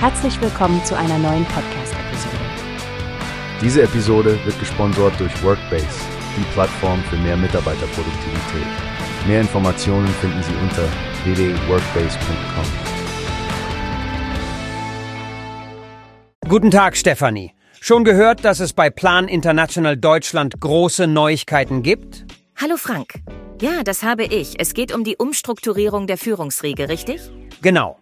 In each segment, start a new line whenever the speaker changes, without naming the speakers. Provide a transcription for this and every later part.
Herzlich willkommen zu einer neuen Podcast-Episode.
Diese Episode wird gesponsert durch Workbase, die Plattform für mehr Mitarbeiterproduktivität. Mehr Informationen finden Sie unter www.workbase.com.
Guten Tag, Stefanie. Schon gehört, dass es bei Plan International Deutschland große Neuigkeiten gibt?
Hallo Frank. Ja, das habe ich. Es geht um die Umstrukturierung der Führungsriege, richtig?
Genau.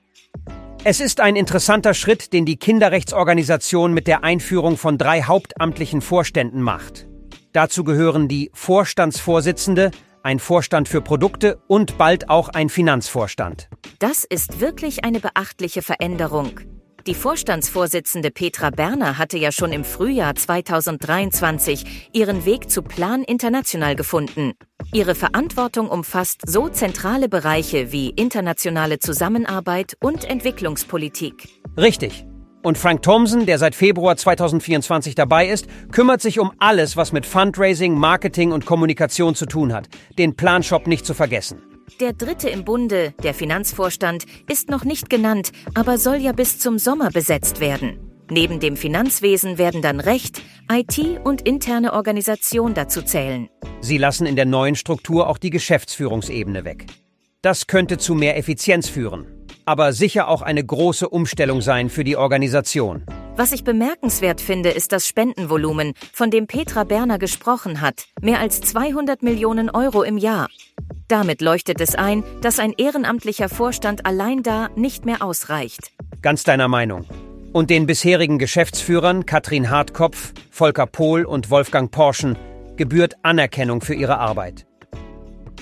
Es ist ein interessanter Schritt, den die Kinderrechtsorganisation mit der Einführung von drei hauptamtlichen Vorständen macht. Dazu gehören die Vorstandsvorsitzende, ein Vorstand für Produkte und bald auch ein Finanzvorstand.
Das ist wirklich eine beachtliche Veränderung. Die Vorstandsvorsitzende Petra Berner hatte ja schon im Frühjahr 2023 ihren Weg zu Plan International gefunden. Ihre Verantwortung umfasst so zentrale Bereiche wie internationale Zusammenarbeit und Entwicklungspolitik.
Richtig. Und Frank Thompson, der seit Februar 2024 dabei ist, kümmert sich um alles, was mit Fundraising, Marketing und Kommunikation zu tun hat. Den Planshop nicht zu vergessen.
Der dritte im Bunde, der Finanzvorstand, ist noch nicht genannt, aber soll ja bis zum Sommer besetzt werden. Neben dem Finanzwesen werden dann Recht, IT und interne Organisation dazu zählen.
Sie lassen in der neuen Struktur auch die Geschäftsführungsebene weg. Das könnte zu mehr Effizienz führen, aber sicher auch eine große Umstellung sein für die Organisation.
Was ich bemerkenswert finde, ist das Spendenvolumen, von dem Petra Berner gesprochen hat. Mehr als 200 Millionen Euro im Jahr. Damit leuchtet es ein, dass ein ehrenamtlicher Vorstand allein da nicht mehr ausreicht.
Ganz deiner Meinung. Und den bisherigen Geschäftsführern Katrin Hartkopf, Volker Pohl und Wolfgang Porschen gebührt Anerkennung für ihre Arbeit.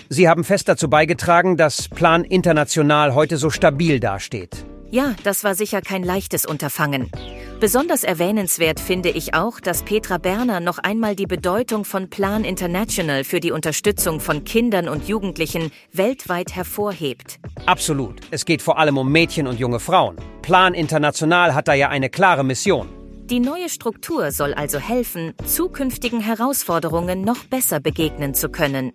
Sie haben fest dazu beigetragen, dass Plan International heute so stabil dasteht.
Ja, das war sicher kein leichtes Unterfangen. Besonders erwähnenswert finde ich auch, dass Petra Berner noch einmal die Bedeutung von Plan International für die Unterstützung von Kindern und Jugendlichen weltweit hervorhebt.
Absolut. Es geht vor allem um Mädchen und junge Frauen. Plan International hat da ja eine klare Mission.
Die neue Struktur soll also helfen, zukünftigen Herausforderungen noch besser begegnen zu können.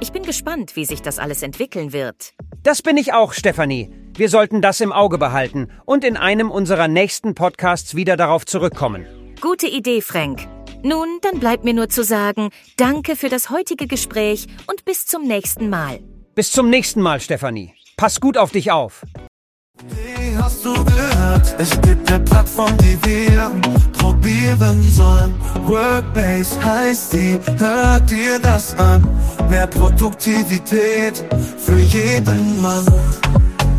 Ich bin gespannt, wie sich das alles entwickeln wird.
Das bin ich auch, Stefanie. Wir sollten das im Auge behalten und in einem unserer nächsten Podcasts wieder darauf zurückkommen.
Gute Idee, Frank. Nun, dann bleibt mir nur zu sagen, danke für das heutige Gespräch und bis zum nächsten Mal.
Bis zum nächsten Mal, Stefanie. Pass gut auf dich auf.
Wie hast du gehört? Es gibt eine Plattform, die wir probieren sollen. Workbase heißt die, hört dir das an. Mehr Produktivität für jeden Mann.